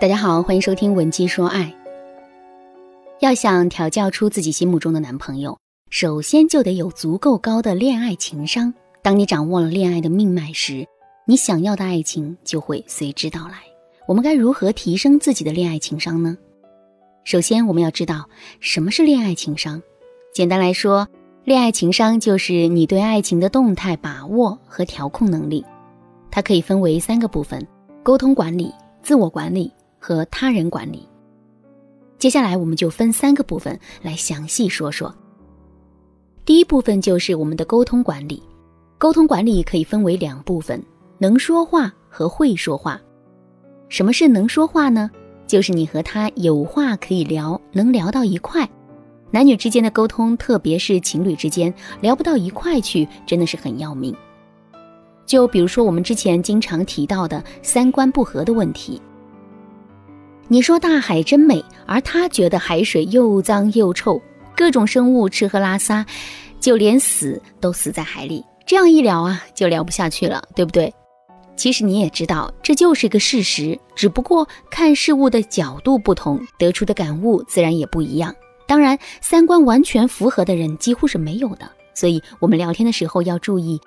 大家好，欢迎收听《文姬说爱》。要想调教出自己心目中的男朋友，首先就得有足够高的恋爱情商。当你掌握了恋爱的命脉时，你想要的爱情就会随之到来。我们该如何提升自己的恋爱情商呢？首先，我们要知道什么是恋爱情商。简单来说，恋爱情商就是你对爱情的动态把握和调控能力。它可以分为三个部分：沟通管理、自我管理。和他人管理。接下来，我们就分三个部分来详细说说。第一部分就是我们的沟通管理。沟通管理可以分为两部分：能说话和会说话。什么是能说话呢？就是你和他有话可以聊，能聊到一块。男女之间的沟通，特别是情侣之间，聊不到一块去，真的是很要命。就比如说我们之前经常提到的三观不合的问题。你说大海真美，而他觉得海水又脏又臭，各种生物吃喝拉撒，就连死都死在海里。这样一聊啊，就聊不下去了，对不对？其实你也知道，这就是个事实，只不过看事物的角度不同，得出的感悟自然也不一样。当然，三观完全符合的人几乎是没有的，所以我们聊天的时候要注意，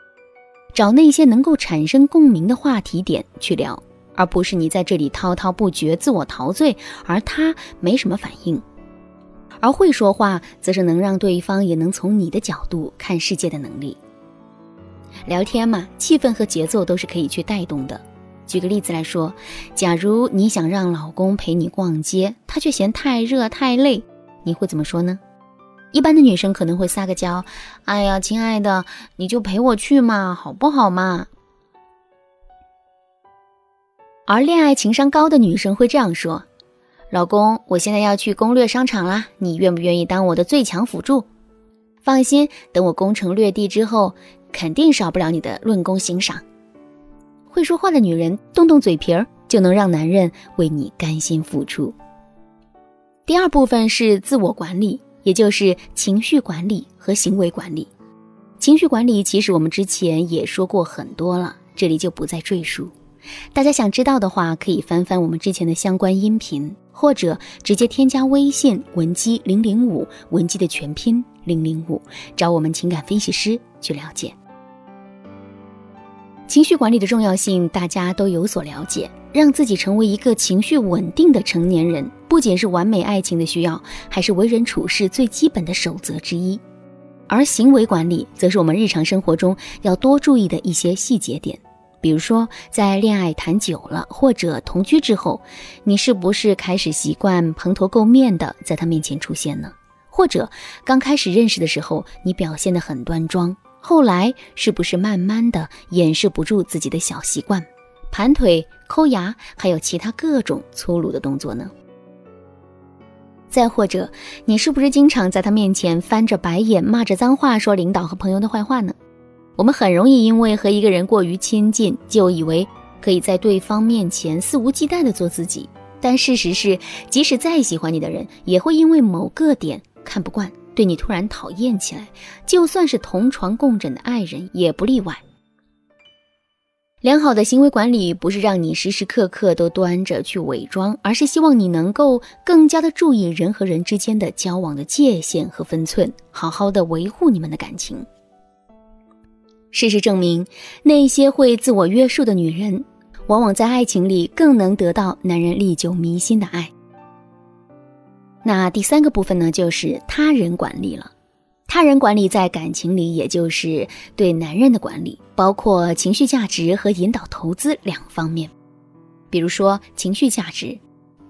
找那些能够产生共鸣的话题点去聊。而不是你在这里滔滔不绝、自我陶醉，而他没什么反应。而会说话，则是能让对方也能从你的角度看世界的能力。聊天嘛，气氛和节奏都是可以去带动的。举个例子来说，假如你想让老公陪你逛街，他却嫌太热太累，你会怎么说呢？一般的女生可能会撒个娇：“哎呀，亲爱的，你就陪我去嘛，好不好嘛？”而恋爱情商高的女生会这样说：“老公，我现在要去攻略商场啦，你愿不愿意当我的最强辅助？放心，等我攻城略地之后，肯定少不了你的论功行赏。”会说话的女人动动嘴皮儿，就能让男人为你甘心付出。第二部分是自我管理，也就是情绪管理和行为管理。情绪管理其实我们之前也说过很多了，这里就不再赘述。大家想知道的话，可以翻翻我们之前的相关音频，或者直接添加微信文姬零零五，文姬的全拼零零五，找我们情感分析师去了解。情绪管理的重要性，大家都有所了解。让自己成为一个情绪稳定的成年人，不仅是完美爱情的需要，还是为人处事最基本的守则之一。而行为管理，则是我们日常生活中要多注意的一些细节点。比如说，在恋爱谈久了，或者同居之后，你是不是开始习惯蓬头垢面的在他面前出现呢？或者刚开始认识的时候，你表现得很端庄，后来是不是慢慢的掩饰不住自己的小习惯，盘腿、抠牙，还有其他各种粗鲁的动作呢？再或者，你是不是经常在他面前翻着白眼，骂着脏话，说领导和朋友的坏话呢？我们很容易因为和一个人过于亲近，就以为可以在对方面前肆无忌惮地做自己。但事实是，即使再喜欢你的人，也会因为某个点看不惯，对你突然讨厌起来。就算是同床共枕的爱人，也不例外。良好的行为管理不是让你时时刻刻都端着去伪装，而是希望你能够更加的注意人和人之间的交往的界限和分寸，好好的维护你们的感情。事实证明，那些会自我约束的女人，往往在爱情里更能得到男人历久弥新的爱。那第三个部分呢，就是他人管理了。他人管理在感情里，也就是对男人的管理，包括情绪价值和引导投资两方面。比如说，情绪价值，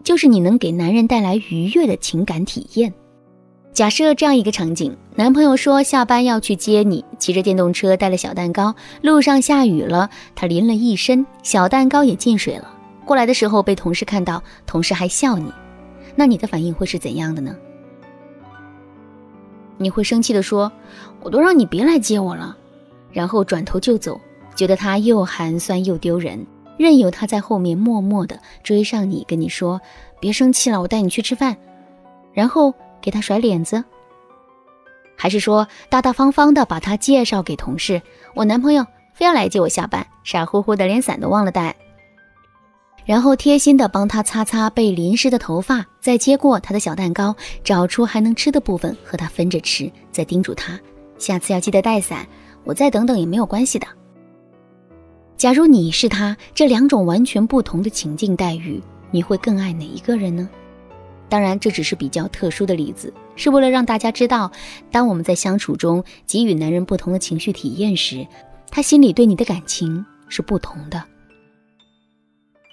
就是你能给男人带来愉悦的情感体验。假设这样一个场景：男朋友说下班要去接你，骑着电动车带了小蛋糕，路上下雨了，他淋了一身，小蛋糕也进水了。过来的时候被同事看到，同事还笑你，那你的反应会是怎样的呢？你会生气的说：“我都让你别来接我了。”然后转头就走，觉得他又寒酸又丢人，任由他在后面默默的追上你，跟你说：“别生气了，我带你去吃饭。”然后。给他甩脸子，还是说大大方方的把他介绍给同事？我男朋友非要来接我下班，傻乎乎的连伞都忘了带。然后贴心的帮他擦擦被淋湿的头发，再接过他的小蛋糕，找出还能吃的部分和他分着吃，再叮嘱他下次要记得带伞，我再等等也没有关系的。假如你是他，这两种完全不同的情境待遇，你会更爱哪一个人呢？当然，这只是比较特殊的例子，是为了让大家知道，当我们在相处中给予男人不同的情绪体验时，他心里对你的感情是不同的。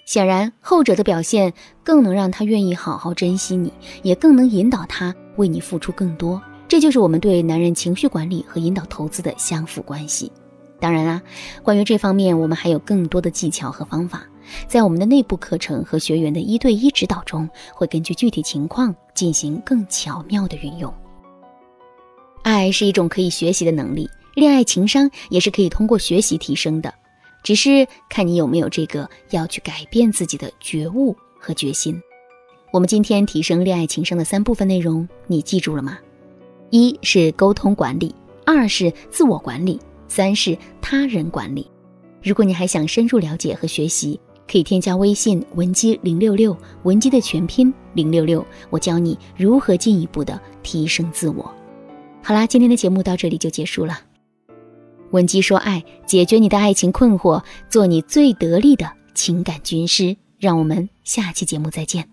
显然，后者的表现更能让他愿意好好珍惜你，也更能引导他为你付出更多。这就是我们对男人情绪管理和引导投资的相辅关系。当然啦，关于这方面，我们还有更多的技巧和方法，在我们的内部课程和学员的一对一指导中，会根据具体情况进行更巧妙的运用。爱是一种可以学习的能力，恋爱情商也是可以通过学习提升的。只是看你有没有这个要去改变自己的觉悟和决心。我们今天提升恋爱情商的三部分内容，你记住了吗？一是沟通管理，二是自我管理，三是他人管理。如果你还想深入了解和学习，可以添加微信文姬零六六，文姬的全拼零六六，我教你如何进一步的提升自我。好啦，今天的节目到这里就结束了。文姬说爱，解决你的爱情困惑，做你最得力的情感军师。让我们下期节目再见。